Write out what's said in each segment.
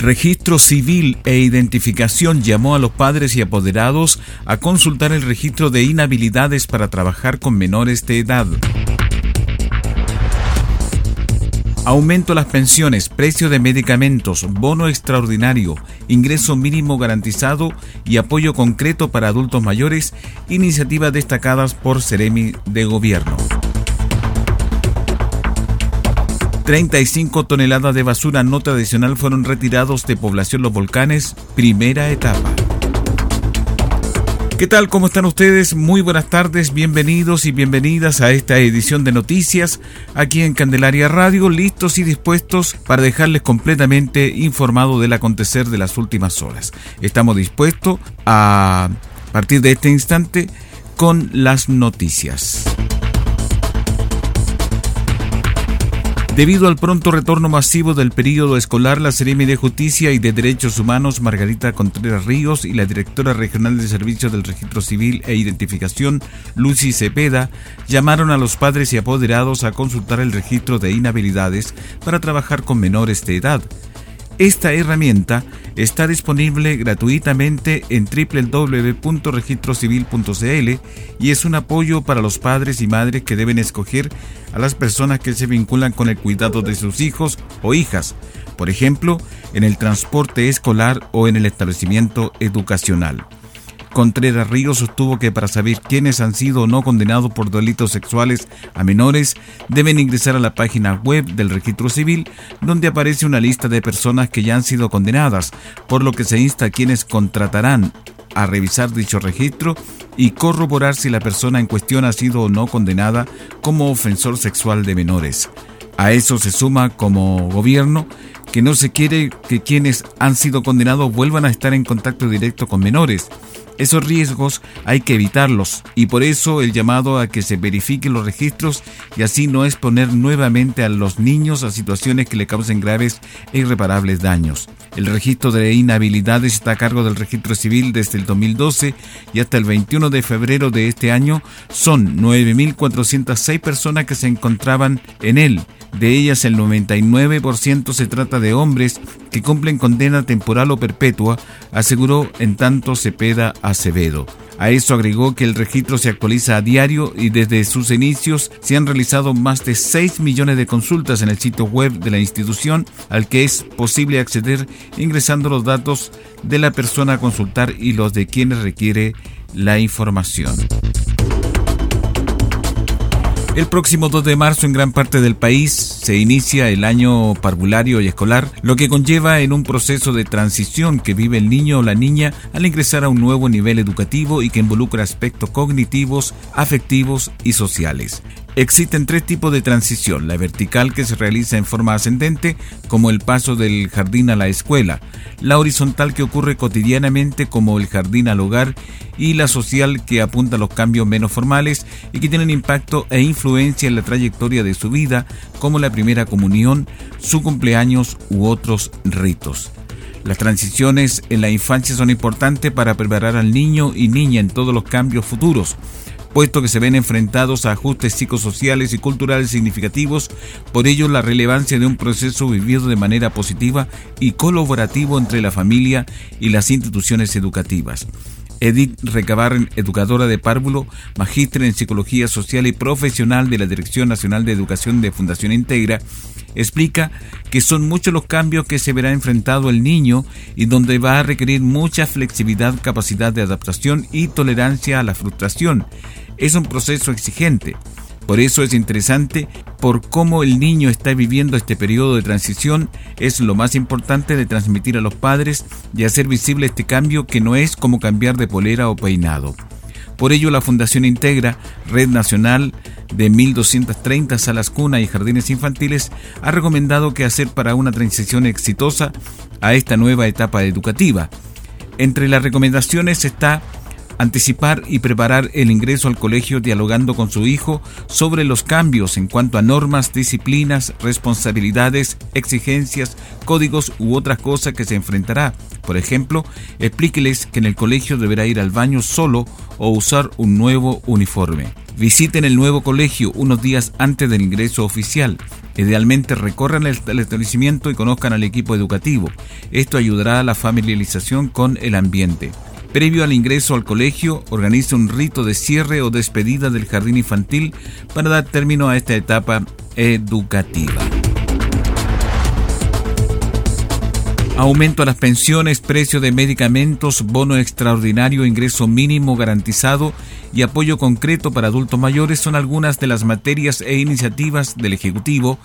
Registro Civil e Identificación llamó a los padres y apoderados a consultar el registro de inhabilidades para trabajar con menores de edad. Aumento las pensiones, precio de medicamentos, bono extraordinario, ingreso mínimo garantizado y apoyo concreto para adultos mayores, iniciativas destacadas por Ceremi de Gobierno. 35 toneladas de basura no tradicional fueron retirados de población Los Volcanes, primera etapa. ¿Qué tal? ¿Cómo están ustedes? Muy buenas tardes, bienvenidos y bienvenidas a esta edición de noticias aquí en Candelaria Radio, listos y dispuestos para dejarles completamente informado del acontecer de las últimas horas. Estamos dispuestos a partir de este instante con las noticias. Debido al pronto retorno masivo del periodo escolar, la Seremi de Justicia y de Derechos Humanos, Margarita Contreras Ríos, y la directora regional de Servicios del Registro Civil e Identificación, Lucy Cepeda, llamaron a los padres y apoderados a consultar el registro de inhabilidades para trabajar con menores de edad. Esta herramienta está disponible gratuitamente en www.registrocivil.cl y es un apoyo para los padres y madres que deben escoger a las personas que se vinculan con el cuidado de sus hijos o hijas, por ejemplo, en el transporte escolar o en el establecimiento educacional. Contreras Ríos sostuvo que para saber quiénes han sido o no condenados por delitos sexuales a menores, deben ingresar a la página web del registro civil, donde aparece una lista de personas que ya han sido condenadas, por lo que se insta a quienes contratarán a revisar dicho registro y corroborar si la persona en cuestión ha sido o no condenada como ofensor sexual de menores. A eso se suma como gobierno que no se quiere que quienes han sido condenados vuelvan a estar en contacto directo con menores esos riesgos hay que evitarlos y por eso el llamado a que se verifiquen los registros y así no exponer nuevamente a los niños a situaciones que le causen graves e irreparables daños. El registro de inhabilidades está a cargo del registro civil desde el 2012 y hasta el 21 de febrero de este año son 9.406 personas que se encontraban en él. De ellas el 99% se trata de hombres que cumplen condena temporal o perpetua, aseguró en tanto Cepeda Acevedo. A eso agregó que el registro se actualiza a diario y desde sus inicios se han realizado más de 6 millones de consultas en el sitio web de la institución al que es posible acceder ingresando los datos de la persona a consultar y los de quienes requiere la información. El próximo 2 de marzo en gran parte del país se inicia el año parvulario y escolar, lo que conlleva en un proceso de transición que vive el niño o la niña al ingresar a un nuevo nivel educativo y que involucra aspectos cognitivos, afectivos y sociales. Existen tres tipos de transición, la vertical que se realiza en forma ascendente, como el paso del jardín a la escuela, la horizontal que ocurre cotidianamente como el jardín al hogar. Y la social que apunta a los cambios menos formales y que tienen impacto e influencia en la trayectoria de su vida, como la primera comunión, su cumpleaños u otros ritos. Las transiciones en la infancia son importantes para preparar al niño y niña en todos los cambios futuros puesto que se ven enfrentados a ajustes psicosociales y culturales significativos, por ello la relevancia de un proceso vivido de manera positiva y colaborativo entre la familia y las instituciones educativas. Edith Recabarren, educadora de párvulo, magíster en Psicología Social y profesional de la Dirección Nacional de Educación de Fundación Integra, explica que son muchos los cambios que se verá enfrentado el niño y donde va a requerir mucha flexibilidad, capacidad de adaptación y tolerancia a la frustración. Es un proceso exigente. Por eso es interesante por cómo el niño está viviendo este periodo de transición, es lo más importante de transmitir a los padres y hacer visible este cambio que no es como cambiar de polera o peinado. Por ello, la Fundación Integra, Red Nacional de 1.230 salas cuna y jardines infantiles, ha recomendado qué hacer para una transición exitosa a esta nueva etapa educativa. Entre las recomendaciones está anticipar y preparar el ingreso al colegio dialogando con su hijo sobre los cambios en cuanto a normas, disciplinas, responsabilidades, exigencias, códigos u otras cosas que se enfrentará. Por ejemplo, explíqueles que en el colegio deberá ir al baño solo o usar un nuevo uniforme. Visiten el nuevo colegio unos días antes del ingreso oficial. Idealmente recorran el establecimiento y conozcan al equipo educativo. Esto ayudará a la familiarización con el ambiente. Previo al ingreso al colegio, organiza un rito de cierre o despedida del jardín infantil para dar término a esta etapa educativa. Aumento a las pensiones, precio de medicamentos, bono extraordinario, ingreso mínimo garantizado y apoyo concreto para adultos mayores son algunas de las materias e iniciativas del Ejecutivo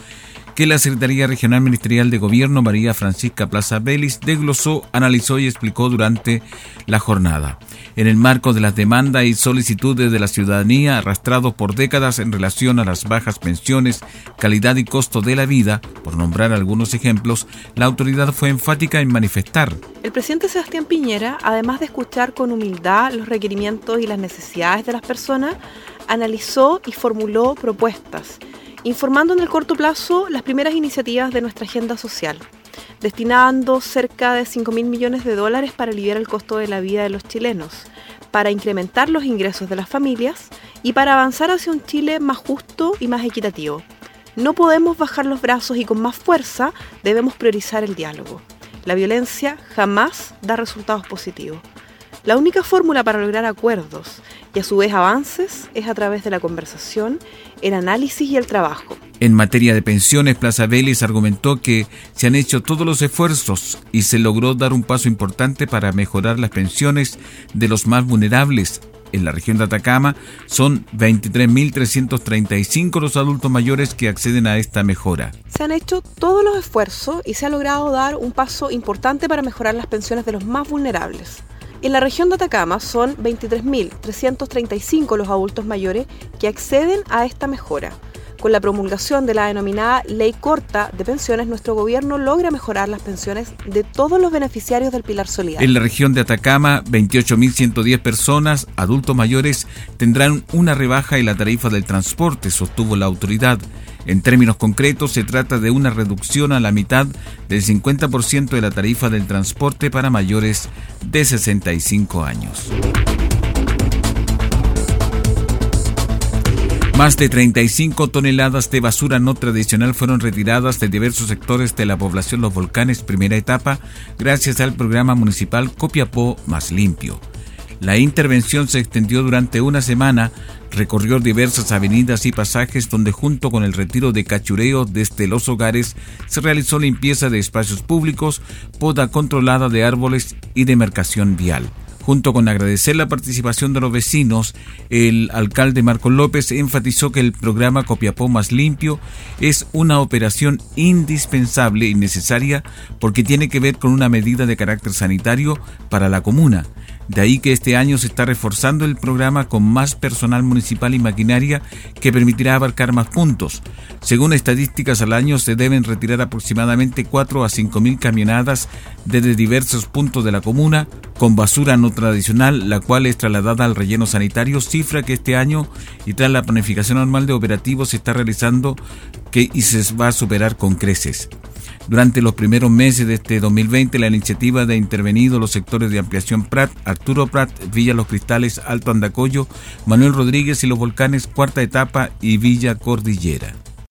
que la Secretaría Regional Ministerial de Gobierno María Francisca Plaza Belis desglosó, analizó y explicó durante la jornada. En el marco de las demandas y solicitudes de la ciudadanía arrastrados por décadas en relación a las bajas pensiones, calidad y costo de la vida, por nombrar algunos ejemplos, la autoridad fue enfática en manifestar. El presidente Sebastián Piñera, además de escuchar con humildad los requerimientos y las necesidades de las personas, analizó y formuló propuestas informando en el corto plazo las primeras iniciativas de nuestra agenda social, destinando cerca de 5 mil millones de dólares para aliviar el costo de la vida de los chilenos, para incrementar los ingresos de las familias y para avanzar hacia un Chile más justo y más equitativo. No podemos bajar los brazos y con más fuerza debemos priorizar el diálogo. La violencia jamás da resultados positivos. La única fórmula para lograr acuerdos y a su vez avances es a través de la conversación, el análisis y el trabajo. En materia de pensiones, Plaza Vélez argumentó que se han hecho todos los esfuerzos y se logró dar un paso importante para mejorar las pensiones de los más vulnerables. En la región de Atacama son 23.335 los adultos mayores que acceden a esta mejora. Se han hecho todos los esfuerzos y se ha logrado dar un paso importante para mejorar las pensiones de los más vulnerables. En la región de Atacama son 23.335 los adultos mayores que acceden a esta mejora. Con la promulgación de la denominada Ley Corta de Pensiones, nuestro gobierno logra mejorar las pensiones de todos los beneficiarios del Pilar Solidario. En la región de Atacama, 28.110 personas, adultos mayores, tendrán una rebaja en la tarifa del transporte, sostuvo la autoridad. En términos concretos, se trata de una reducción a la mitad del 50% de la tarifa del transporte para mayores de 65 años. Más de 35 toneladas de basura no tradicional fueron retiradas de diversos sectores de la población Los Volcanes, primera etapa, gracias al programa municipal Copiapó Más Limpio. La intervención se extendió durante una semana, recorrió diversas avenidas y pasajes donde junto con el retiro de cachureo desde los hogares se realizó limpieza de espacios públicos, poda controlada de árboles y demarcación vial. Junto con agradecer la participación de los vecinos, el alcalde Marco López enfatizó que el programa Copiapó Más Limpio es una operación indispensable y necesaria porque tiene que ver con una medida de carácter sanitario para la comuna de ahí que este año se está reforzando el programa con más personal municipal y maquinaria que permitirá abarcar más puntos. Según estadísticas al año se deben retirar aproximadamente 4 a 5 mil camionadas desde diversos puntos de la comuna con basura no tradicional, la cual es trasladada al relleno sanitario, cifra que este año y tras la planificación anual de operativos se está realizando que y se va a superar con creces. Durante los primeros meses de este 2020, la iniciativa de intervenido los sectores de ampliación Prat, Arturo Prat, Villa Los Cristales, Alto Andacoyo, Manuel Rodríguez y los Volcanes, cuarta etapa y Villa Cordillera.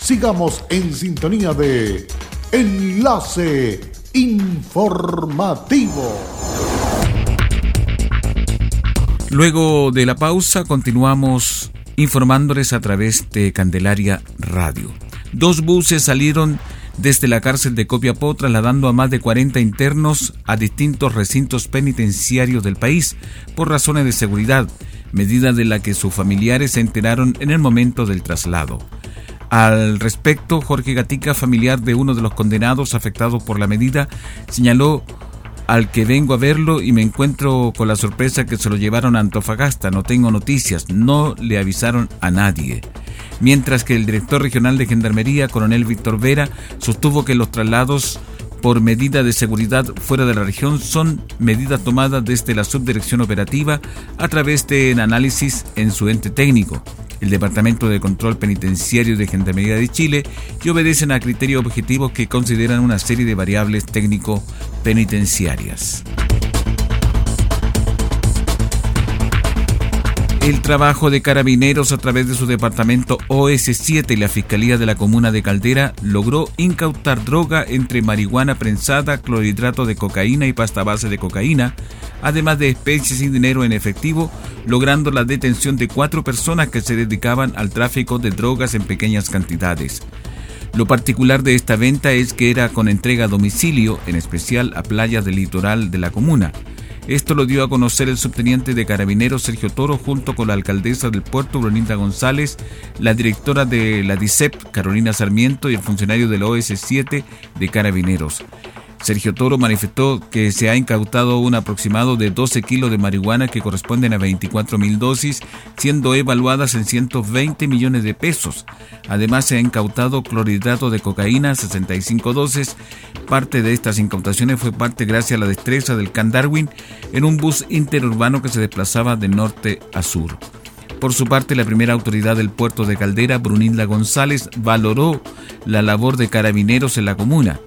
Sigamos en sintonía de Enlace Informativo. Luego de la pausa continuamos informándoles a través de Candelaria Radio. Dos buses salieron desde la cárcel de Copiapó trasladando a más de 40 internos a distintos recintos penitenciarios del país por razones de seguridad, medida de la que sus familiares se enteraron en el momento del traslado. Al respecto, Jorge Gatica, familiar de uno de los condenados afectados por la medida, señaló al que vengo a verlo y me encuentro con la sorpresa que se lo llevaron a Antofagasta. No tengo noticias, no le avisaron a nadie. Mientras que el director regional de Gendarmería, coronel Víctor Vera, sostuvo que los traslados por medida de seguridad fuera de la región son medidas tomadas desde la subdirección operativa a través de análisis en su ente técnico el Departamento de Control Penitenciario de Gendarmería de Chile y obedecen a criterios objetivos que consideran una serie de variables técnico-penitenciarias. El trabajo de carabineros a través de su departamento OS7 y la Fiscalía de la Comuna de Caldera logró incautar droga entre marihuana prensada, clorhidrato de cocaína y pasta base de cocaína, además de especies y dinero en efectivo, logrando la detención de cuatro personas que se dedicaban al tráfico de drogas en pequeñas cantidades. Lo particular de esta venta es que era con entrega a domicilio, en especial a playas del litoral de la comuna. Esto lo dio a conocer el subteniente de carabineros Sergio Toro junto con la alcaldesa del puerto Brunilda González, la directora de la DICEP Carolina Sarmiento y el funcionario del OS7 de carabineros. Sergio Toro manifestó que se ha incautado un aproximado de 12 kilos de marihuana que corresponden a 24 mil dosis, siendo evaluadas en 120 millones de pesos. Además, se ha incautado clorhidrato de cocaína, 65 dosis. Parte de estas incautaciones fue parte gracias a la destreza del Can Darwin en un bus interurbano que se desplazaba de norte a sur. Por su parte, la primera autoridad del puerto de Caldera, Brunilda González, valoró la labor de carabineros en la comuna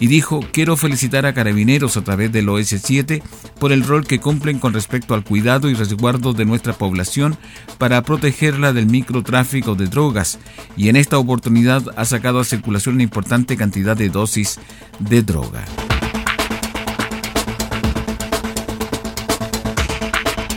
y dijo, quiero felicitar a carabineros a través del OS7 por el rol que cumplen con respecto al cuidado y resguardo de nuestra población para protegerla del microtráfico de drogas y en esta oportunidad ha sacado a circulación una importante cantidad de dosis de droga.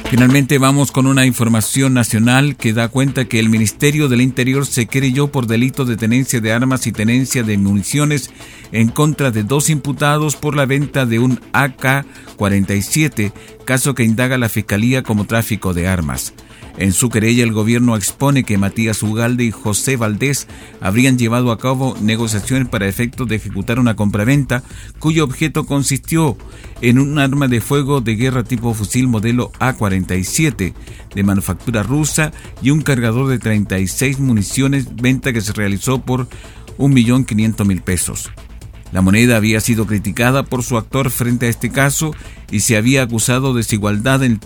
Finalmente vamos con una información nacional que da cuenta que el Ministerio del Interior se creyó por delito de tenencia de armas y tenencia de municiones en contra de dos imputados por la venta de un AK-47, caso que indaga la Fiscalía como tráfico de armas. En su querella, el gobierno expone que Matías Ugalde y José Valdés habrían llevado a cabo negociaciones para efectos de ejecutar una compraventa cuyo objeto consistió en un arma de fuego de guerra tipo fusil modelo A-47 de manufactura rusa y un cargador de 36 municiones, venta que se realizó por 1.500.000 pesos. La moneda había sido criticada por su actor frente a este caso y se había acusado de desigualdad en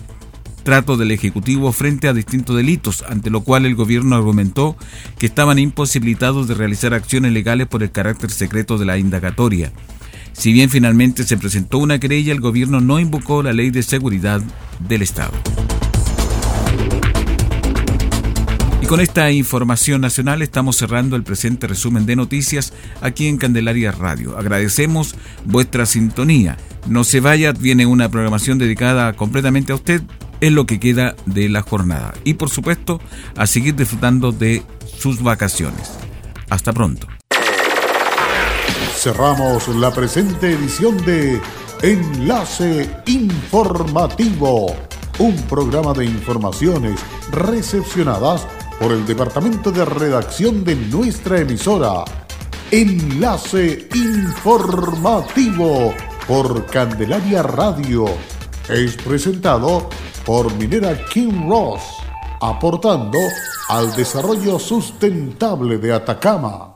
trato del Ejecutivo frente a distintos delitos, ante lo cual el gobierno argumentó que estaban imposibilitados de realizar acciones legales por el carácter secreto de la indagatoria. Si bien finalmente se presentó una querella, el gobierno no invocó la ley de seguridad del Estado. Y con esta información nacional estamos cerrando el presente resumen de noticias aquí en Candelaria Radio. Agradecemos vuestra sintonía. No se vaya, viene una programación dedicada completamente a usted en lo que queda de la jornada. Y por supuesto, a seguir disfrutando de sus vacaciones. Hasta pronto. Cerramos la presente edición de Enlace Informativo, un programa de informaciones recepcionadas por el Departamento de Redacción de nuestra emisora. Enlace Informativo por Candelaria Radio. Es presentado por Minera King Ross, aportando al desarrollo sustentable de Atacama.